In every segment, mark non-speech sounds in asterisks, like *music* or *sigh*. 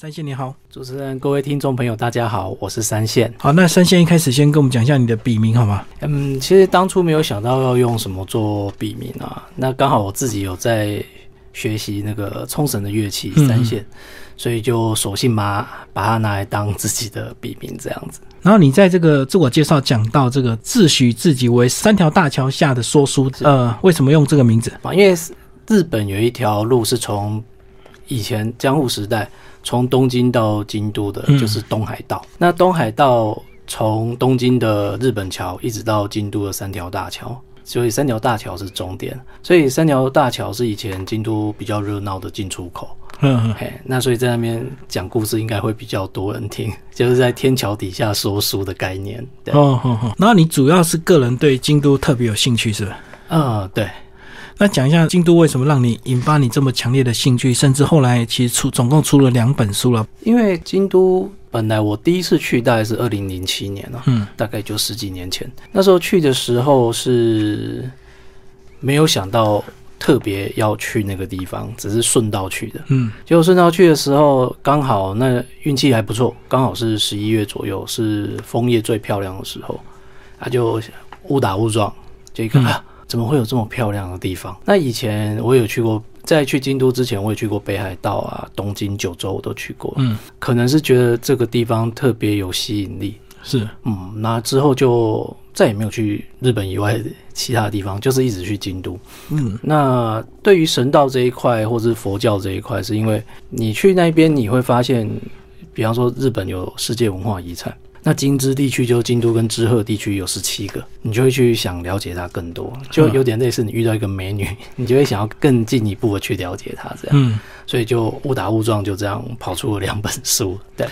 三线你好，主持人、各位听众朋友，大家好，我是三线。好，那三线一开始先跟我们讲一下你的笔名好吗？嗯，其实当初没有想到要用什么做笔名啊，那刚好我自己有在学习那个冲绳的乐器三线，所以就索性嘛把它拿来当自己的笔名这样子。然后你在这个自我介绍讲到这个自诩自己为三条大桥下的说书，呃，为什么用这个名字？啊，因为日本有一条路是从以前江户时代。从东京到京都的就是东海道。那东海道从东京的日本桥一直到京都的三条大桥，所以三条大桥是终点。所以三条大桥是以前京都比较热闹的进出口。嗯，嘿，那所以在那边讲故事应该会比较多人听，*laughs* 就是在天桥底下说书的概念。哦，哦哦，那你主要是个人对京都特别有兴趣，是吧？嗯，对。那讲一下京都为什么让你引发你这么强烈的兴趣，甚至后来其实出总共出了两本书了。因为京都本来我第一次去大概是二零零七年了，嗯，大概就十几年前。那时候去的时候是没有想到特别要去那个地方，只是顺道去的。嗯，结果顺道去的时候刚好那运气还不错，刚好是十一月左右，是枫叶最漂亮的时候，啊，就误打误撞就一个。怎么会有这么漂亮的地方？那以前我有去过，在去京都之前，我也去过北海道啊、东京、九州，我都去过。嗯，可能是觉得这个地方特别有吸引力。是，嗯，那之后就再也没有去日本以外其他地方，就是一直去京都。嗯，那对于神道这一块，或者是佛教这一块，是因为你去那边你会发现，比方说日本有世界文化遗产。那京知地区就京都跟知鹤地区有十七个，你就会去想了解它更多，就有点类似你遇到一个美女，*laughs* 你就会想要更进一步的去了解她这样。嗯，所以就误打误撞就这样跑出了两本书。对，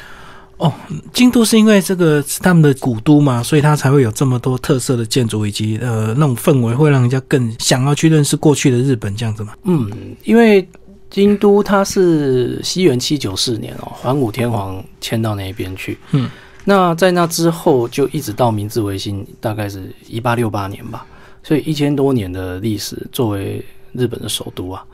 哦，京都是因为这个是他们的古都嘛，所以它才会有这么多特色的建筑以及呃那种氛围，会让人家更想要去认识过去的日本这样子嘛。嗯，因为京都它是西元七九四年哦，桓武天皇迁到那边去。嗯。那在那之后，就一直到明治维新，大概是一八六八年吧，所以一千多年的历史，作为日本的首都啊，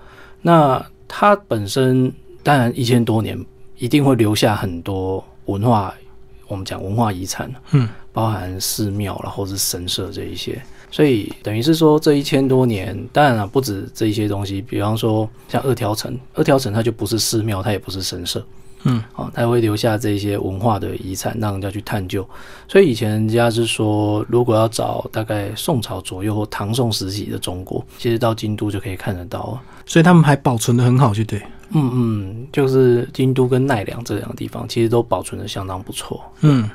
那它本身当然一千多年一定会留下很多文化，我们讲文化遗产，嗯，包含寺庙然后是神社这一些，所以等于是说这一千多年，当然了不止这一些东西，比方说像二条城，二条城它就不是寺庙，它也不是神社。嗯，哦，他会留下这些文化的遗产，让人家去探究。所以以前人家是说，如果要找大概宋朝左右或唐宋时期的中国，其实到京都就可以看得到。所以他们还保存的很好，就对。嗯嗯，就是京都跟奈良这两个地方，其实都保存的相当不错。嗯，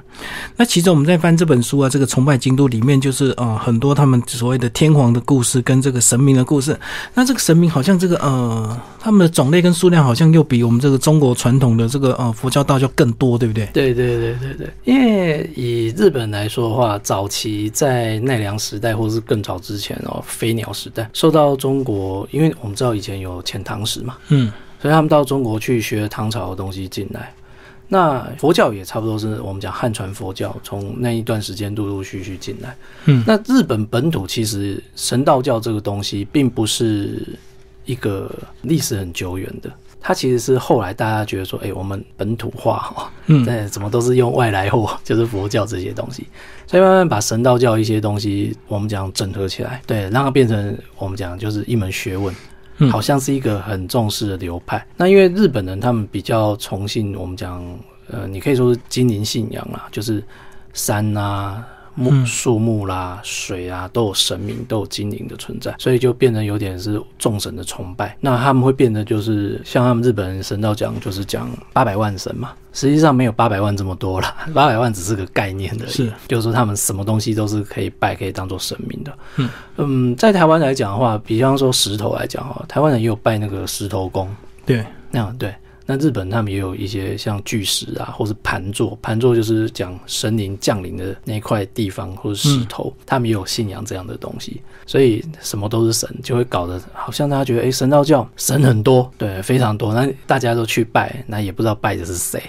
那其实我们在翻这本书啊，这个崇拜京都里面，就是呃很多他们所谓的天皇的故事跟这个神明的故事。那这个神明好像这个呃，他们的种类跟数量好像又比我们这个中国传统的这个呃佛教道教更多，对不对？对对对对对。因为以日本来说的话，早期在奈良时代或是更早之前哦，飞鸟时代受到中国，因为我们知道以前有遣唐使嘛，嗯。所以他们到中国去学唐朝的东西进来，那佛教也差不多是我们讲汉传佛教，从那一段时间陆陆续续进来。嗯，那日本本土其实神道教这个东西并不是一个历史很久远的，它其实是后来大家觉得说，哎，我们本土化哈，嗯，对，怎么都是用外来货，*laughs* 就是佛教这些东西，所以慢慢把神道教一些东西，我们讲整合起来，对，让它变成我们讲就是一门学问。好像是一个很重视的流派。那因为日本人他们比较崇信我们讲，呃，你可以说是精灵信仰啦，就是山啊。木、树木啦、水啊，都有神明，都有精灵的存在，所以就变成有点是众神的崇拜。那他们会变得就是像他们日本人神道讲，就是讲八百万神嘛。实际上没有八百万这么多啦，八百万只是个概念的，是，就是说他们什么东西都是可以拜，可以当做神明的。嗯嗯，在台湾来讲的话，比方说石头来讲哈，台湾人也有拜那个石头公，对，那样对。那日本他们也有一些像巨石啊，或是盘座，盘座就是讲神灵降临的那块地方或者石头，他们也有信仰这样的东西，所以什么都是神，就会搞得好像大家觉得，哎，神道教神很多，对，非常多，那大家都去拜，那也不知道拜的是谁。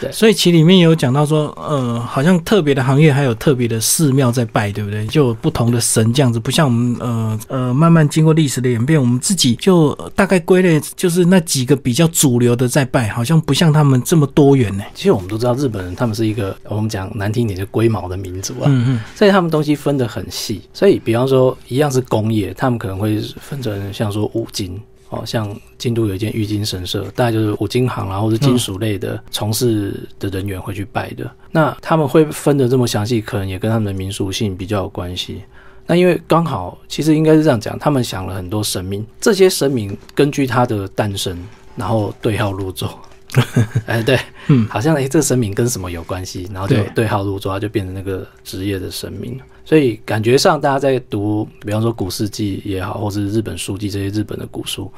对，所以其里面有讲到说，呃，好像特别的行业还有特别的寺庙在拜，对不对？就有不同的神这样子，不像我们呃呃慢慢经过历史的演变，我们自己就大概归类就是那几个比较主流的在拜，好像不像他们这么多元呢。其实我们都知道日本人他们是一个我们讲难听点就龟毛的民族啊，嗯嗯，所以他们东西分得很细。所以比方说一样是工业，他们可能会分成像说五金。哦，像京都有一间玉金神社，大概就是五金行然后是金属类的从事的人员会去拜的。那他们会分的这么详细，可能也跟他们的民俗性比较有关系。那因为刚好，其实应该是这样讲，他们想了很多神明，这些神明根据他的诞生，然后对号入座。*laughs* 哎，对，嗯，好像哎，这个神明跟什么有关系，然后就对号入座，就变成那个职业的神明。所以感觉上，大家在读，比方说古世纪也好，或者是日本书记这些日本的古书，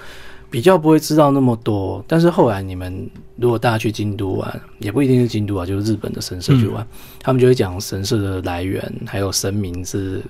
比较不会知道那么多。但是后来你们如果大家去京都玩，也不一定是京都啊，就是日本的神社去玩，他们就会讲神社的来源，还有神明是。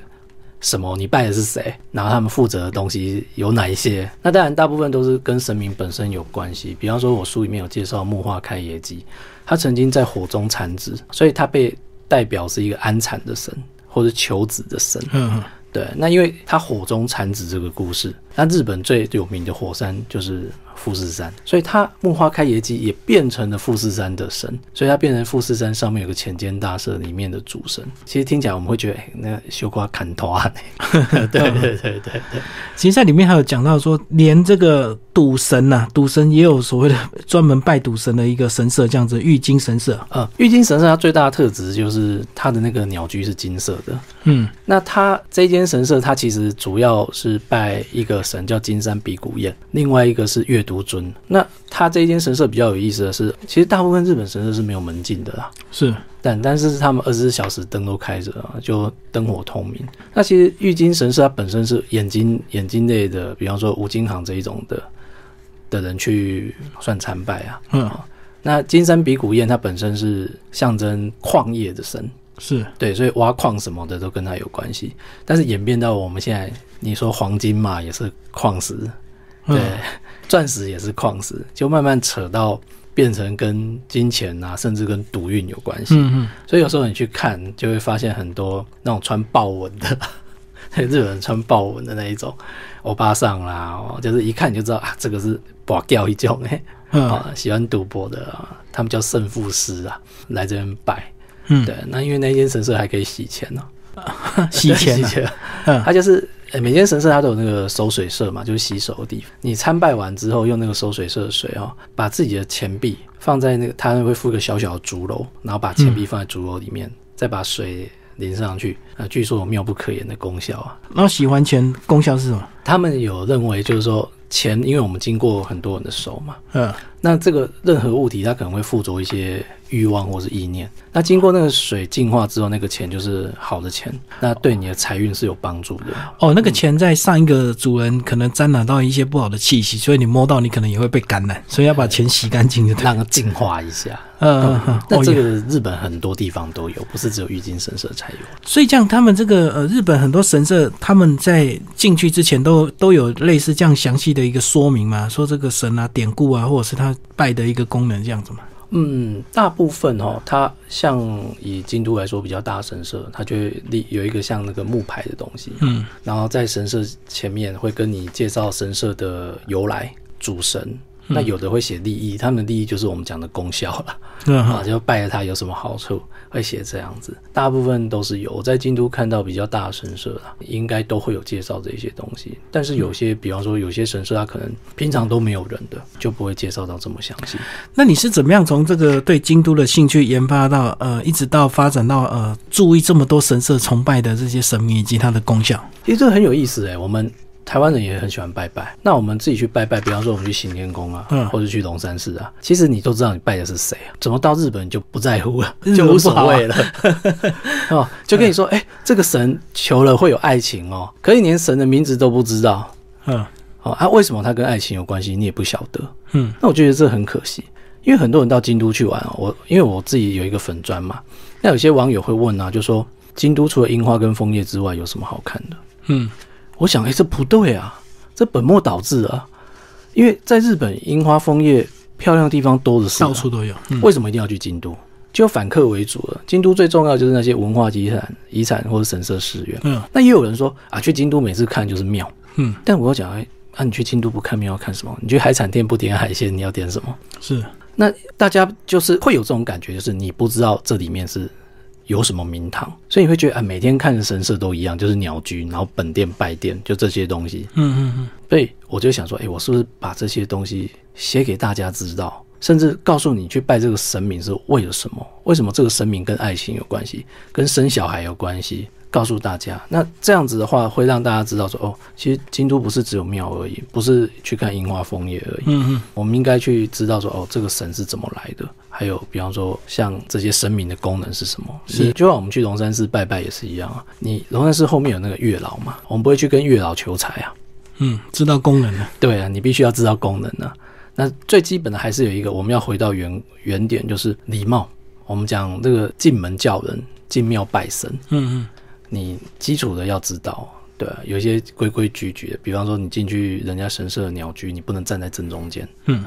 什么？你拜的是谁？然后他们负责的东西有哪一些？那当然，大部分都是跟神明本身有关系。比方说，我书里面有介绍木花开野姬，他曾经在火中产子，所以他被代表是一个安产的神，或者求子的神。嗯，对。那因为他火中产子这个故事，那日本最有名的火山就是。富士山，所以他木花开野鸡也变成了富士山的神，所以他变成富士山上面有个浅间大社里面的主神。其实听起来我们会觉得，哎，那修瓜砍头啊！*laughs* 对对对对对。其实在里面还有讲到说，连这个赌神呐，赌神也有所谓的 *laughs* 专门拜赌神的一个神社，这样子玉金神社。呃，玉金神社它最大的特质就是它的那个鸟居是金色的。嗯，那它这间神社它其实主要是拜一个神叫金山比古彦，另外一个是月。独尊，那他这一间神社比较有意思的是，其实大部分日本神社是没有门禁的啦，是，但但是他们二十四小时灯都开着啊，就灯火通明。那其实玉金神社它本身是眼睛眼睛类的，比方说吴金行这一种的的人去算参拜啊。嗯，那金山比古彦它本身是象征矿业的神，是对，所以挖矿什么的都跟它有关系。但是演变到我们现在，你说黄金嘛，也是矿石，对。钻石也是矿石，就慢慢扯到变成跟金钱啊，甚至跟赌运有关系。嗯嗯。所以有时候你去看，就会发现很多那种穿豹纹的，*laughs* 日本人穿豹纹的那一种欧巴桑啦，就是一看就知道啊，这个是博掉一种哎，啊，喜欢赌博的，啊他们叫胜负师啊，来这边拜。嗯。对，那因为那间神社还可以洗钱呢，洗钱，*laughs* 洗钱。嗯，他就是。哎，每间神社它都有那个收水社嘛，就是洗手的地方。你参拜完之后，用那个收水社的水哦，把自己的钱币放在那个，他会附个小小的竹篓，然后把钱币放在竹篓里面，再把水淋上去。啊，据说有妙不可言的功效啊。然后洗完钱功效是什么？他们有认为就是说钱，因为我们经过很多人的手嘛，嗯，那这个任何物体它可能会附着一些。欲望或是意念，那经过那个水净化之后，那个钱就是好的钱，那对你的财运是有帮助的。哦，那个钱在上一个主人可能沾染到一些不好的气息，所以你摸到你可能也会被感染，所以要把钱洗干净，让它净化一下。嗯嗯，那这个日本很多地方都有，不是只有玉金神社才有。所以这样，他们这个呃，日本很多神社，他们在进去之前都都有类似这样详细的一个说明嘛，说这个神啊、典故啊，或者是他拜的一个功能这样子嘛。嗯，大部分哦，它像以京都来说比较大神社，它就会立有一个像那个木牌的东西，嗯，然后在神社前面会跟你介绍神社的由来、主神。那有的会写利益，他们的利益就是我们讲的功效了，啊，就拜了他有什么好处，会写这样子。大部分都是有，我在京都看到比较大的神社啦，应该都会有介绍这些东西。但是有些，比方说有些神社，它可能平常都没有人的，就不会介绍到这么详细。那你是怎么样从这个对京都的兴趣研发到呃，一直到发展到呃，注意这么多神社崇拜的这些神明以及它的功效？其实这很有意思哎，我们。台湾人也很喜欢拜拜，那我们自己去拜拜，比方说我们去行天宫啊，或者去龙山寺啊，其实你都知道你拜的是谁啊？怎么到日本就不在乎了，*laughs* 就无所谓了？*laughs* 哦，就跟你说，哎，这个神求了会有爱情哦，可以连神的名字都不知道，嗯，哦，啊，为什么他跟爱情有关系？你也不晓得，嗯，那我觉得这很可惜，因为很多人到京都去玩哦，我因为我自己有一个粉砖嘛，那有些网友会问啊，就说京都除了樱花跟枫叶之外，有什么好看的？嗯。我想，哎，这不对啊，这本末倒置啊！因为在日本，樱花枫叶漂亮的地方多的是，到处都有。为什么一定要去京都？就反客为主了。京都最重要就是那些文化遗产、遗产或者神社寺院。嗯，那也有人说啊，去京都每次看就是庙。嗯，但我要讲，哎，啊，你去京都不看庙要看什么？你去海产店不点海鲜，你要点什么？是。那大家就是会有这种感觉，就是你不知道这里面是。有什么名堂，所以你会觉得啊，每天看的神社都一样，就是鸟居，然后本殿拜殿，就这些东西。嗯嗯嗯。所以我就想说，哎，我是不是把这些东西写给大家知道，甚至告诉你去拜这个神明是为了什么？为什么这个神明跟爱情有关系，跟生小孩有关系？告诉大家，那这样子的话，会让大家知道说，哦，其实京都不是只有庙而已，不是去看樱花枫叶而已。嗯嗯。我们应该去知道说，哦，这个神是怎么来的。还有，比方说，像这些神明的功能是什么？是就像我们去龙山寺拜拜也是一样啊。你龙山寺后面有那个月老嘛？我们不会去跟月老求财啊。嗯，知道功能啊。对啊，你必须要知道功能啊。那最基本的还是有一个，我们要回到原原点，就是礼貌。我们讲这个进门叫人，进庙拜神。嗯嗯，你基础的要知道，对，有一些规规矩矩的。比方说，你进去人家神社的鸟居，你不能站在正中间。嗯。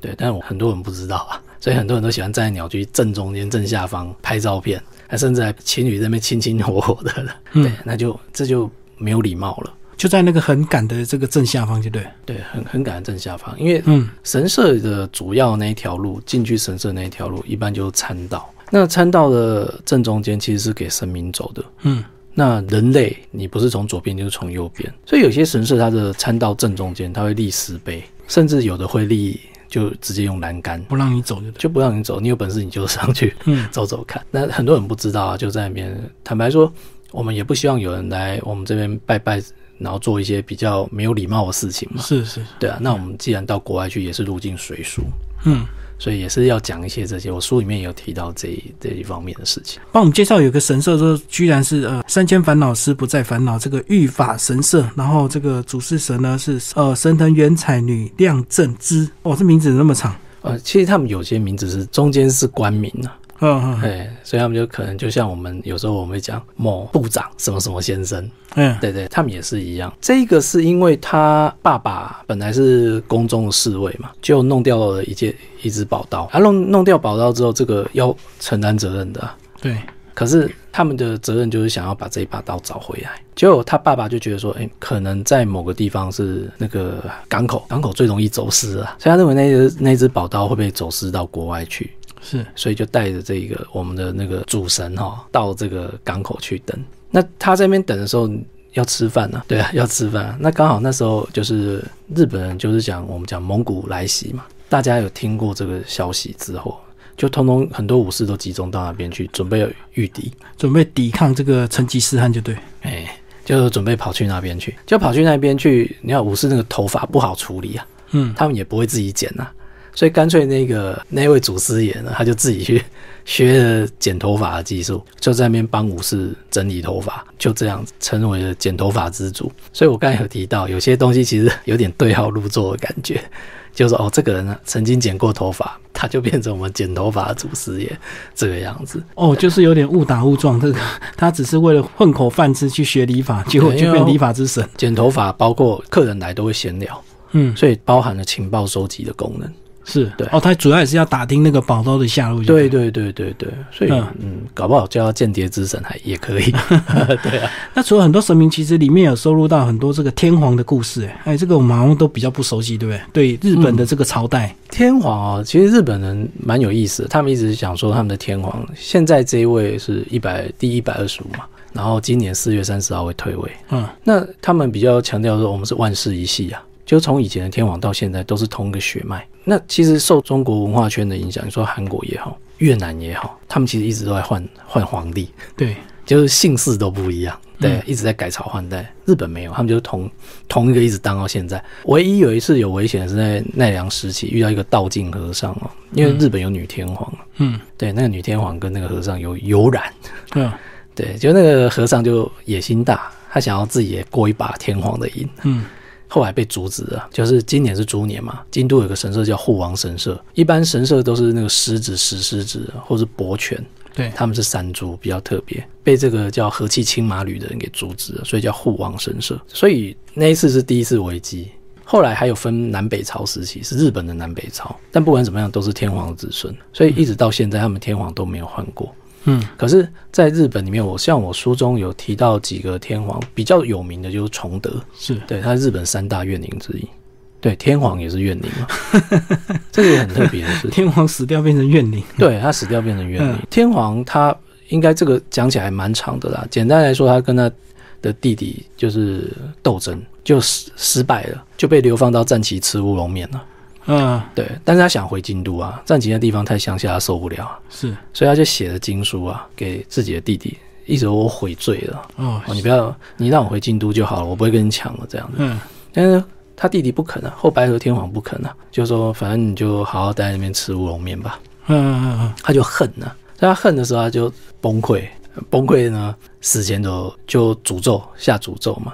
对，但是我很多人不知道啊，所以很多人都喜欢站在鸟居正中间、正下方拍照片，还甚至还情侣在那边亲亲火火的了。对，那就这就没有礼貌了。就在那个很赶的这个正下方，就对。对，很很赶的正下方，因为嗯，神社的主要那一条路进去神社那一条路，一般就是参道。那参道的正中间其实是给神明走的。嗯，那人类你不是从左边就是从右边，所以有些神社它的参道正中间它会立石碑，甚至有的会立。就直接用栏杆不让你走，就就不让你走。你有本事你就上去嗯 *laughs* 走走看。那很多人不知道啊，就在那边。坦白说，我们也不希望有人来我们这边拜拜，然后做一些比较没有礼貌的事情嘛。是是，对啊。那我们既然到国外去，也是入境随俗。嗯。所以也是要讲一些这些，我书里面有提到这这一方面的事情。帮我们介绍有个神社，说居然是呃三千烦恼师不再烦恼这个御法神社，然后这个主事神呢是呃神藤原彩女亮正之。哇，这名字那么长。呃，其实他们有些名字是中间是官名啊。嗯嗯，对，所以他们就可能就像我们有时候我们会讲某部长什么什么先生，嗯，对对，他们也是一样。这个是因为他爸爸本来是宫中的侍卫嘛，就弄掉了一件一只宝刀，啊，弄弄掉宝刀之后，这个要承担责任的。对，可是他们的责任就是想要把这一把刀找回来。结果他爸爸就觉得说，哎，可能在某个地方是那个港口，港口最容易走私啊，所以他认为那只那只宝刀会被走私到国外去。是，所以就带着这个我们的那个主神哈，到这个港口去等。那他在那边等的时候要吃饭呢，对啊，要吃饭。那刚好那时候就是日本人就是讲我们讲蒙古来袭嘛，大家有听过这个消息之后，就通通很多武士都集中到那边去，准备御敌，准备抵抗这个成吉思汗，就对，哎，就准备跑去那边去，就跑去那边去。你看武士那个头发不好处理啊，嗯，他们也不会自己剪呐。所以干脆那个那位祖师爷呢，他就自己去 *laughs* 学了剪头发的技术，就在那边帮武士整理头发，就这样成为了剪头发之主。所以我刚才有提到，有些东西其实有点对号入座的感觉，就是哦，这个人呢曾经剪过头发，他就变成我们剪头发的祖师爷这个样子。*laughs* 哦，就是有点误打误撞，这个他只是为了混口饭吃去学理发，结果就变理发之神。剪头发包括客人来都会闲聊，嗯，所以包含了情报收集的功能。是对哦，他主要也是要打听那个宝刀的下落。对对对对对，所以嗯，搞不好叫间谍之神还 *laughs* 也可以。*laughs* 对啊，那除了很多神明，其实里面有收录到很多这个天皇的故事。哎，哎，这个我们好像都比较不熟悉，对不对？对日本的这个朝代，天皇啊，其实日本人蛮有意思，他们一直想说他们的天皇，现在这一位是一百第一百二十五嘛，然后今年四月三十号会退位。嗯，那他们比较强调说，我们是万世一系啊。就从以前的天皇到现在都是同一个血脉。那其实受中国文化圈的影响，你说韩国也好，越南也好，他们其实一直都在换换皇帝。对，就是姓氏都不一样。对，一直在改朝换代。日本没有，他们就是同同一个一直当到现在。唯一有一次有危险是在奈良时期遇到一个道静和尚哦，因为日本有女天皇。嗯，对，那个女天皇跟那个和尚有有染。嗯，对，就那个和尚就野心大，他想要自己也过一把天皇的瘾。嗯。后来被阻止了，就是今年是猪年嘛，京都有个神社叫护王神社，一般神社都是那个狮子、石狮子或是伯犬，对，他们是山猪，比较特别，被这个叫和气青马吕的人给阻止了，所以叫护王神社。所以那一次是第一次危机，后来还有分南北朝时期，是日本的南北朝，但不管怎么样，都是天皇的子孙，所以一直到现在，他们天皇都没有换过。嗯，可是在日本里面，我像我书中有提到几个天皇比较有名的，就是崇德，是。对，他是日本三大怨灵之一。对，天皇也是怨灵嘛，*laughs* 这个也很特别的是，天皇死掉变成怨灵，对他死掉变成怨灵。天皇他应该这个讲起来蛮长的啦，简单来说，他跟他的弟弟就是斗争，就失失败了，就被流放到战旗吃乌龙面了。嗯，对，但是他想回京都啊，战旗的地方太乡下，他受不了，是，所以他就写了经书啊，给自己的弟弟，一直我悔罪了，哦，你不要，你让我回京都就好了，我不会跟你抢了，这样子。嗯，但是他弟弟不肯啊，后白河天皇不肯啊，就说反正你就好好待在那边吃乌龙面吧。嗯嗯嗯，他就恨啊，在他恨的时候他就崩溃，崩溃呢，死前就就诅咒下诅咒嘛，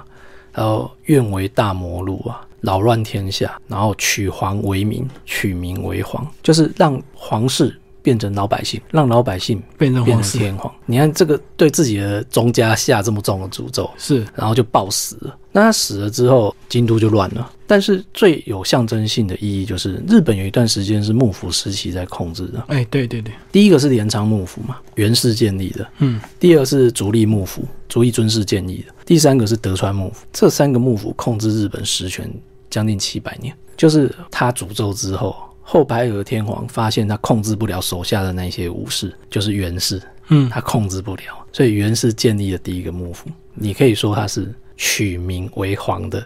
然后愿为大魔路啊。扰乱天下，然后取皇为名，取名为皇，就是让皇室变成老百姓，让老百姓变成变成天皇。你看这个对自己的宗家下这么重的诅咒，是，然后就暴死了。那他死了之后，京都就乱了。但是最有象征性的意义就是，日本有一段时间是幕府时期在控制的。哎，对对对，第一个是镰仓幕府嘛，源氏建立的。嗯，第二是足利幕府，足利尊氏建立的。第三个是德川幕府，这三个幕府控制日本实权。将近七百年，就是他诅咒之后，后白河天皇发现他控制不了手下的那些武士，就是源氏，嗯，他控制不了，所以源氏建立了第一个幕府。你可以说他是取名为皇的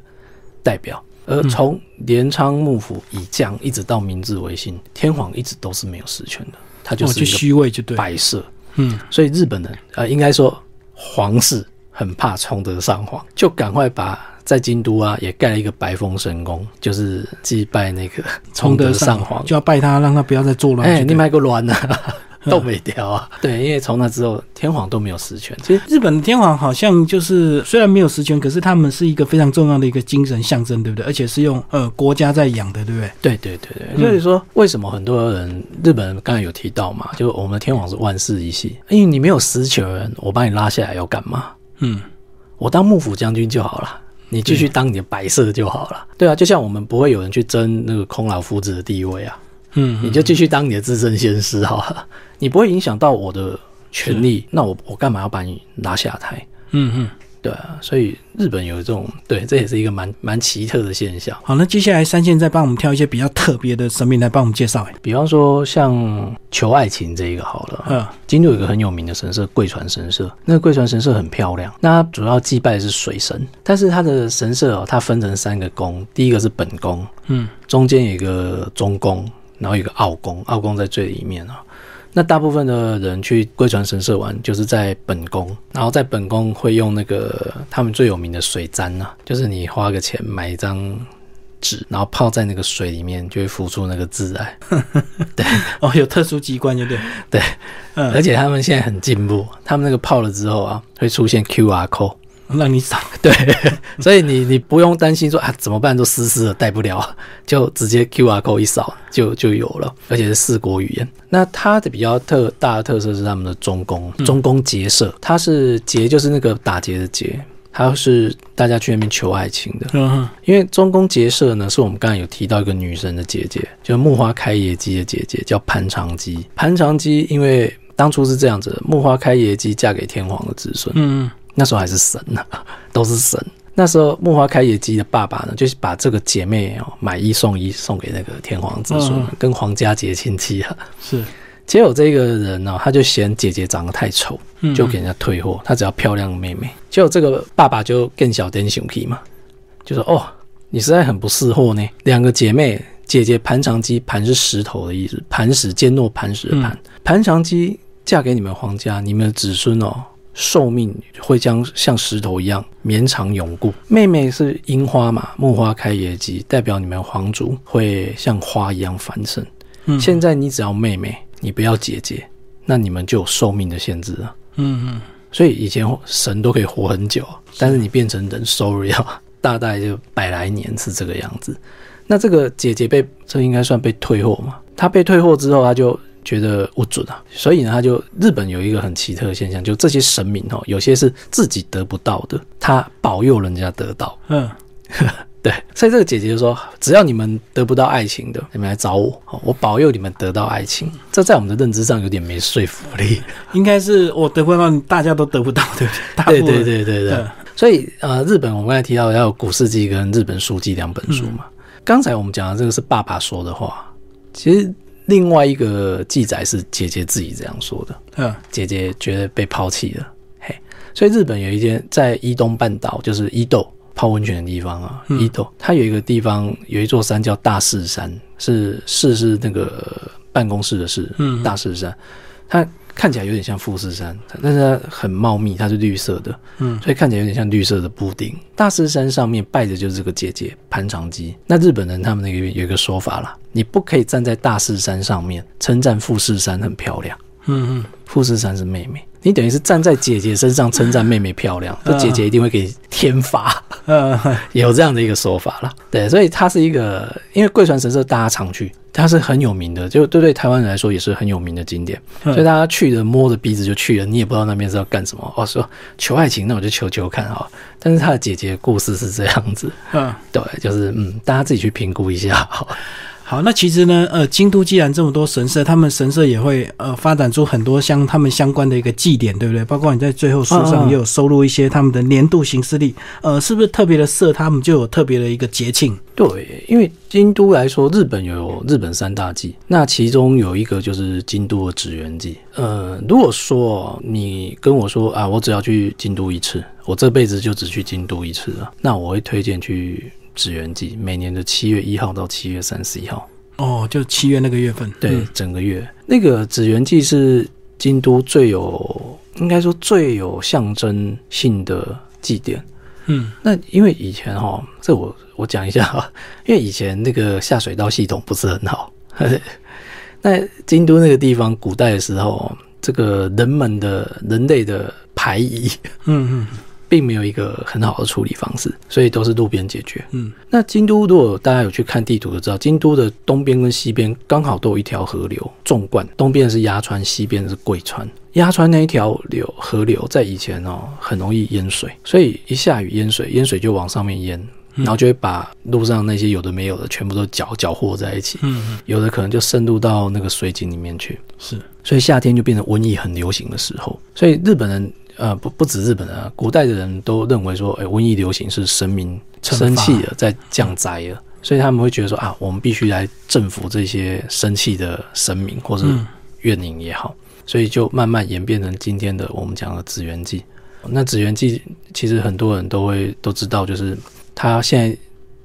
代表。而从镰仓幕府以降一直到明治维新，天皇一直都是没有实权的，他就是虚位，就对摆设。嗯，所以日本人呃，应该说皇室很怕崇德上皇，就赶快把。在京都啊，也盖了一个白风神宫，就是祭拜那个崇德上皇，就要拜他，让他不要再作乱。哎，你卖个乱呢，*laughs* 都没掉啊。对，因为从那之后，天皇都没有实权。其实日本的天皇好像就是虽然没有实权，可是他们是一个非常重要的一个精神象征，对不对？而且是用呃国家在养的，对不对？对对对对。所以说，为什么很多人日本人刚才有提到嘛，就我们的天皇是万世一系，因为你没有实权，我把你拉下来要干嘛？嗯，我当幕府将军就好了。你继续当你的摆设就好了，对啊，就像我们不会有人去争那个空老夫子的地位啊，嗯，你就继续当你的资深先师好了，你不会影响到我的权利，那我我干嘛要把你拉下台？嗯嗯。对啊，所以日本有这种对，这也是一个蛮蛮奇特的现象。好，那接下来三线再帮我们挑一些比较特别的神明来帮我们介绍。比方说像求爱情这一个好了，嗯，京都有一个很有名的神社贵船神社，那个贵船神社很漂亮，那它主要祭拜的是水神，但是它的神社哦，它分成三个宫，第一个是本宫，嗯，中间有一个中宫，然后有个奥宫，奥宫在最里面啊。那大部分的人去龟船神社玩，就是在本宫，然后在本宫会用那个他们最有名的水簪呐，就是你花个钱买一张纸，然后泡在那个水里面，就会浮出那个字来。*laughs* 对，哦，有特殊机关，对不对？对，嗯，而且他们现在很进步，他们那个泡了之后啊，会出现 QR code。让你扫对，*laughs* 所以你你不用担心说啊怎么办都湿湿的带不了，就直接 Q R code 一扫就就有了，而且是四国语言。那它的比较特大的特色是他们的中宫，中宫结社，它是结就是那个打结的结，它是大家去那边求爱情的。嗯，因为中宫结社呢，是我们刚才有提到一个女神的姐姐，就木花开野姬的姐姐，叫盘长姬。盘长姬因为当初是这样子，木花开野姬嫁给天皇的子孙。嗯。那时候还是神呢，都是神。那时候木花开野鸡的爸爸呢，就是把这个姐妹哦买一送一送给那个天皇子孙，跟皇家结亲戚啊。是，结果这个人呢，他就嫌姐姐长得太丑，就给人家退货。他只要漂亮的妹妹。结果这个爸爸就更小点熊皮嘛，就说：“哦，你实在很不识货呢。两个姐妹，姐姐盘长姬，盘是石头的意思，磐石坚若磐石的磐。盘长姬嫁给你们皇家，你们的子孙哦。”寿命会将像石头一样绵长永固。妹妹是樱花嘛，木花开野姬，代表你们皇族会像花一样繁盛。嗯，现在你只要妹妹，你不要姐姐，那你们就有寿命的限制了。嗯嗯，所以以前神都可以活很久，但是你变成人，sorry 啊，*laughs* 大概就百来年是这个样子。那这个姐姐被这应该算被退货嘛？她被退货之后，她就。觉得不准啊，所以呢，他就日本有一个很奇特的现象，就这些神明哦，有些是自己得不到的，他保佑人家得到。嗯，*laughs* 对，所以这个姐姐就说：“只要你们得不到爱情的，你们来找我，我保佑你们得到爱情。”这在我们的认知上有点没说服力。*laughs* 应该是我得不到，大家都得不到，对不对？*laughs* 对对对对对。所以呃，日本我们刚才提到要有《古世纪》跟《日本书记》两本书嘛。刚才我们讲的这个是爸爸说的话，其实另外一个记载是姐姐自己这样说的。嗯，姐姐觉得被抛弃了。嘿，所以日本有一间在伊东半岛，就是伊豆。泡温泉的地方啊，伊豆，它有一个地方，有一座山叫大势山，是势是那个办公室的势，嗯，大势山，它看起来有点像富士山，但是它很茂密，它是绿色的，嗯，所以看起来有点像绿色的布丁。大势山上面拜的就是这个姐姐潘长姬。那日本人他们那个有一个说法啦，你不可以站在大势山上面称赞富士山很漂亮，嗯嗯，富士山是妹妹。你等于是站在姐姐身上称赞妹妹漂亮，这姐姐一定会给天罚，*laughs* 有这样的一个说法了。对，所以它是一个，因为贵船神社大家常去，它是很有名的，就对对台湾人来说也是很有名的景点，所以大家去的摸着鼻子就去了，你也不知道那边是要干什么。哦，说求爱情，那我就求求看哈。但是他的姐姐故事是这样子，嗯，对，就是嗯，大家自己去评估一下。好，好那其实呢，呃，京都既然这么多神社，他们神社也会呃发展出很多相他们相关的一个祭典，对不对？包括你在最后书上也有收录一些他们的年度行事历，呃，是不是特别的社他们就有特别的一个节庆？对，因为京都来说，日本有日本三大祭，那其中有一个就是京都的纸鸢祭。呃，如果说你跟我说啊，我只要去京都一次，我这辈子就只去京都一次了，那我会推荐去。纸鸢季每年的七月一号到七月三十一号。哦，就七月那个月份，对，整个月。那个纸鸢祭是京都最有，应该说最有象征性的祭典。嗯，那因为以前哈，这我我讲一下哈，*laughs* 因为以前那个下水道系统不是很好，*laughs* 那京都那个地方古代的时候，这个人们的人类的排遗，嗯嗯。并没有一个很好的处理方式，所以都是路边解决。嗯，那京都如果大家有去看地图就知道，京都的东边跟西边刚好都有一条河流纵贯，东边是鸭川，西边是贵川。鸭川那一条流河流在以前哦很容易淹水，所以一下雨淹水，淹水就往上面淹，然后就会把路上那些有的没有的全部都搅搅和在一起。嗯，有的可能就渗入到那个水井里面去。是，所以夏天就变成瘟疫很流行的时候。所以日本人。呃，不不止日本人，古代的人都认为说，哎，瘟疫流行是神明生气了，在降灾了，所以他们会觉得说啊，我们必须来征服这些生气的神明或者怨灵也好，所以就慢慢演变成今天的我们讲的紫元祭。那紫元祭其实很多人都会都知道，就是它现在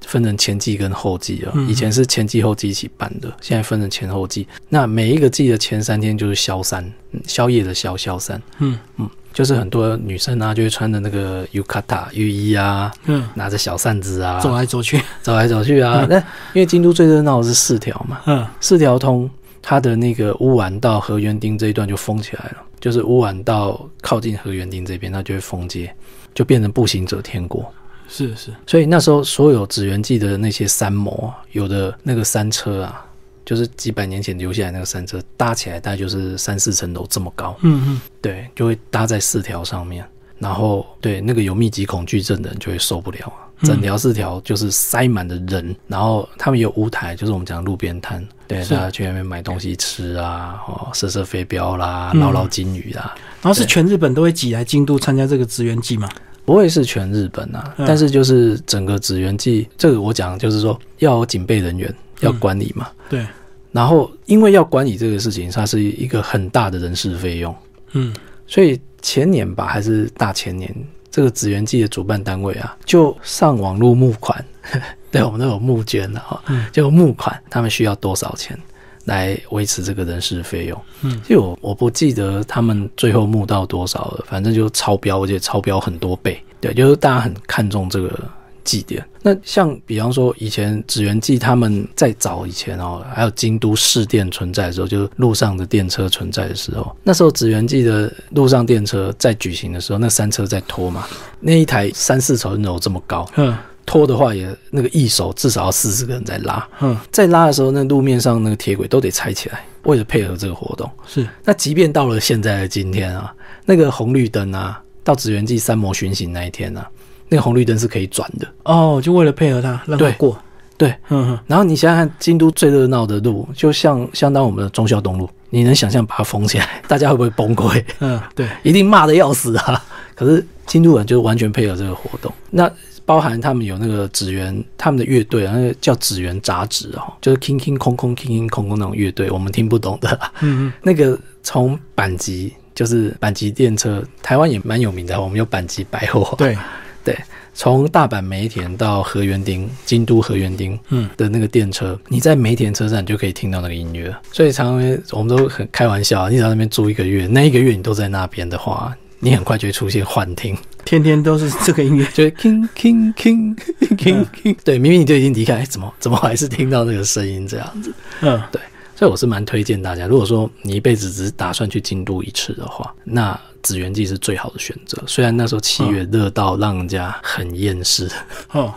分成前祭跟后祭啊，以前是前祭后祭一起办的，现在分成前后祭。那每一个祭的前三天就是消三，宵夜的消消三，嗯嗯。就是很多女生啊，就会穿着那个 yukata 浴衣啊，嗯，拿着小扇子啊，走来走去，走来走去啊。那因为京都最热闹的是四条嘛，嗯，四条通，它的那个乌丸到河原町这一段就封起来了，就是乌丸到靠近河原町这边，它就会封街，就变成步行者天国。是是，所以那时候所有紫园记的那些山摩，有的那个山车啊。就是几百年前留下来那个山车搭起来，大概就是三四层楼这么高。嗯嗯，对，就会搭在四条上面，然后对那个有密集恐惧症的人就会受不了整条四条就是塞满的人，然后他们有舞台，就是我们讲路边摊，对，大家去那边买东西吃啊，哦，射射飞镖啦，捞捞金鱼啦。然后是全日本都会挤来京都参加这个职员季吗？不会是全日本啊，但是就是整个职员季，这个我讲就是说要有警备人员。要管理嘛？对。然后，因为要管理这个事情，它是一个很大的人事费用。嗯。所以前年吧，还是大前年，这个紫园季的主办单位啊，就上网络募款。*laughs* 对，我们都有募捐的哈。嗯。就募款，他们需要多少钱来维持这个人事费用？嗯。就我我不记得他们最后募到多少了，反正就超标，而且超标很多倍。对，就是大家很看重这个。祭典，那像比方说以前紫元祭他们在早以前哦，还有京都市电存在的时候，就是路上的电车存在的时候，那时候紫元祭的路上电车在举行的时候，那三车在拖嘛，那一台三四层楼这么高，嗯，拖的话也那个一手至少要四十个人在拉，嗯，在拉的时候，那路面上那个铁轨都得拆起来，为了配合这个活动。是，那即便到了现在的今天啊，那个红绿灯啊，到紫元祭三模巡行那一天啊。那个红绿灯是可以转的哦，就为了配合它让它过。对，嗯，然后你想想看，京都最热闹的路，就像相当我们的中孝东路，你能想象把它封起来，大家会不会崩溃？嗯，对，一定骂的要死啊。可是京都人就完全配合这个活动，那包含他们有那个纸原，他们的乐队啊，那个叫纸原杂志哦，就是空空空空空空空空那种乐队，我们听不懂的。嗯嗯，那个从板急就是板急电车，台湾也蛮有名的，我们有板急百货。对。对。从大阪梅田到河原町，京都河原町，嗯的那个电车，你在梅田车站就可以听到那个音乐。所以常常我们都很开玩笑，你在那边住一个月，那一个月你都在那边的话，你很快就会出现幻听，天天都是这个音乐，*laughs* 就 king king king king king。对，明明你就已经离开，怎么怎么还是听到那个声音这样子？嗯，对。所以我是蛮推荐大家，如果说你一辈子只是打算去京都一次的话，那紫园记是最好的选择。虽然那时候七月热到让人家很厌世。*laughs* 哦，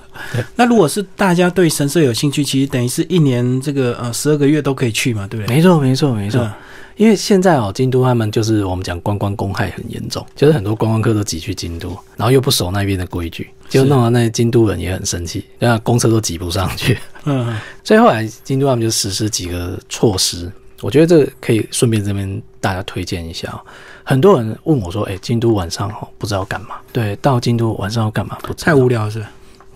那如果是大家对神社有兴趣，其实等于是一年这个呃十二个月都可以去嘛，对不对？没错，没错，没错。因为现在哦，京都他们就是我们讲观光公害很严重，就是很多观光客都挤去京都，然后又不守那边的规矩，就弄得那些京都人也很生气，那公车都挤不上去。嗯，所以后来京都他们就实施几个措施，我觉得这个可以顺便这边大家推荐一下。很多人问我说：“哎，京都晚上哦不知道干嘛？”对，到京都晚上要干嘛？不太无聊是？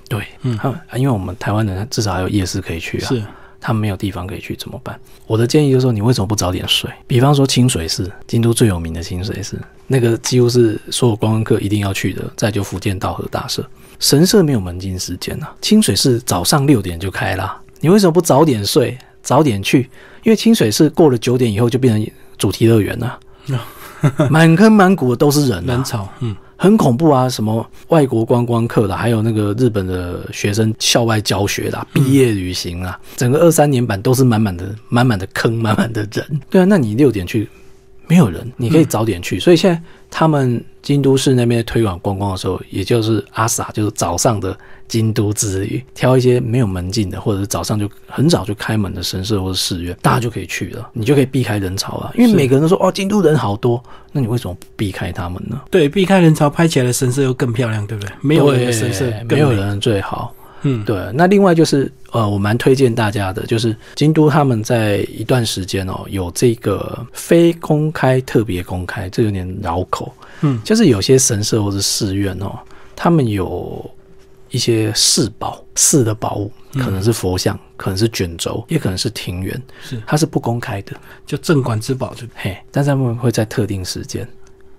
对，嗯，因为我们台湾人至少还有夜市可以去啊。是。他们没有地方可以去怎么办？我的建议就是说，你为什么不早点睡？比方说清水寺，京都最有名的清水寺，那个几乎是所有观光客一定要去的。再就福建道和大社，神社没有门禁时间呐。清水寺早上六点就开啦，你为什么不早点睡，早点去？因为清水是过了九点以后就变成主题乐园了，*laughs* 满坑满谷的都是人，人潮，嗯。很恐怖啊！什么外国观光客的，还有那个日本的学生校外教学的、毕业旅行啊，整个二三年版都是满满的、满满的坑、满满的人。对啊，那你六点去，没有人，你可以早点去。所以现在他们京都市那边推广观光的时候，也就是阿萨，就是早上的。京都之旅，挑一些没有门禁的，或者是早上就很早就开门的神社或者寺院，大家就可以去了，你就可以避开人潮了。因为每个人都说哦，京都人好多，那你为什么不避开他们呢？对，避开人潮，拍起来的神社又更漂亮，对不对？没有人的神社，没有人最好。嗯，对。那另外就是，呃，我蛮推荐大家的，就是京都他们在一段时间哦，有这个非公开、特别公开，这有点绕口。嗯，就是有些神社或者寺院哦，他们有。一些寺宝，寺的宝物可能是佛像，可能是卷轴，也可能是庭园，是它是不公开的，就镇馆之宝，就嘿，但是他们会在特定时间，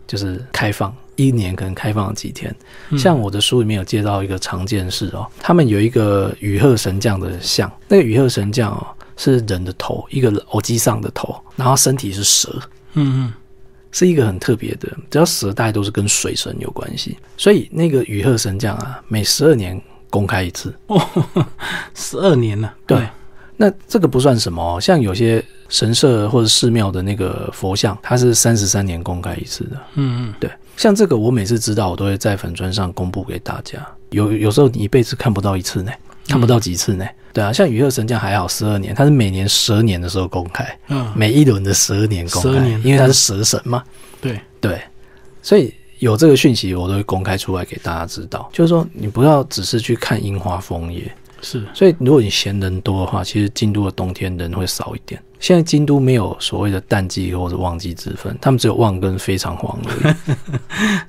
就是开放，一年可能开放几天。像我的书里面有介绍一个常见事哦，他们有一个羽鹤神将的像，那个羽鹤神将哦是人的头，一个偶机上的头，然后身体是蛇，嗯嗯。是一个很特别的，只要蛇大概都是跟水神有关系，所以那个羽鹤神将啊，每十二年公开一次，哦，*laughs* 十二年了。对，那这个不算什么，像有些神社或者寺庙的那个佛像，它是三十三年公开一次的。嗯嗯，对，像这个我每次知道，我都会在粉砖上公布给大家。有有时候你一辈子看不到一次呢。看不到几次呢？对啊，像羽鹤神将还好，十二年，它是每年十二年的时候公开，嗯，每一轮的十二年公开，因为它是蛇神嘛。对对，所以有这个讯息，我都会公开出来给大家知道。就是说，你不要只是去看樱花枫叶，是。所以，如果你嫌人多的话，其实京都的冬天人会少一点。现在京都没有所谓的淡季或者旺季之分，他们只有旺跟非常旺而已。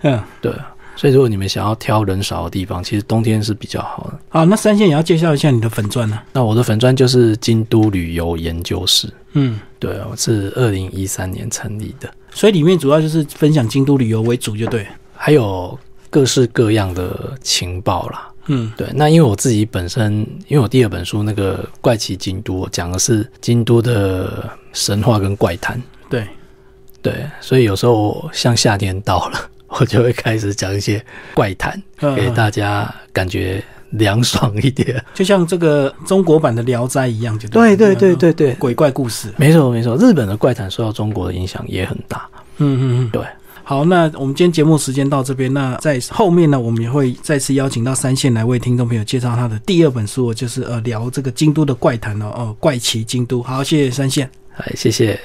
嗯，*laughs* 对。所以，如果你们想要挑人少的地方，其实冬天是比较好的。好，那三线也要介绍一下你的粉钻呢？那我的粉钻就是京都旅游研究室。嗯，对，我是二零一三年成立的，所以里面主要就是分享京都旅游为主，就对。还有各式各样的情报啦。嗯，对。那因为我自己本身，因为我第二本书那个《怪奇京都》讲的是京都的神话跟怪谈。对，对，所以有时候像夏天到了。*laughs* 我就会开始讲一些怪谈，给大家感觉凉爽一点，就像这个中国版的《聊斋》一样，就对对对对对，鬼怪故事，没错没错。日本的怪谈受到中国的影响也很大，嗯嗯嗯，对。好，那我们今天节目时间到这边，那在后面呢，我们也会再次邀请到三线来为听众朋友介绍他的第二本书，就是呃聊这个京都的怪谈哦哦，怪奇京都。好，谢谢三线，哎，谢谢。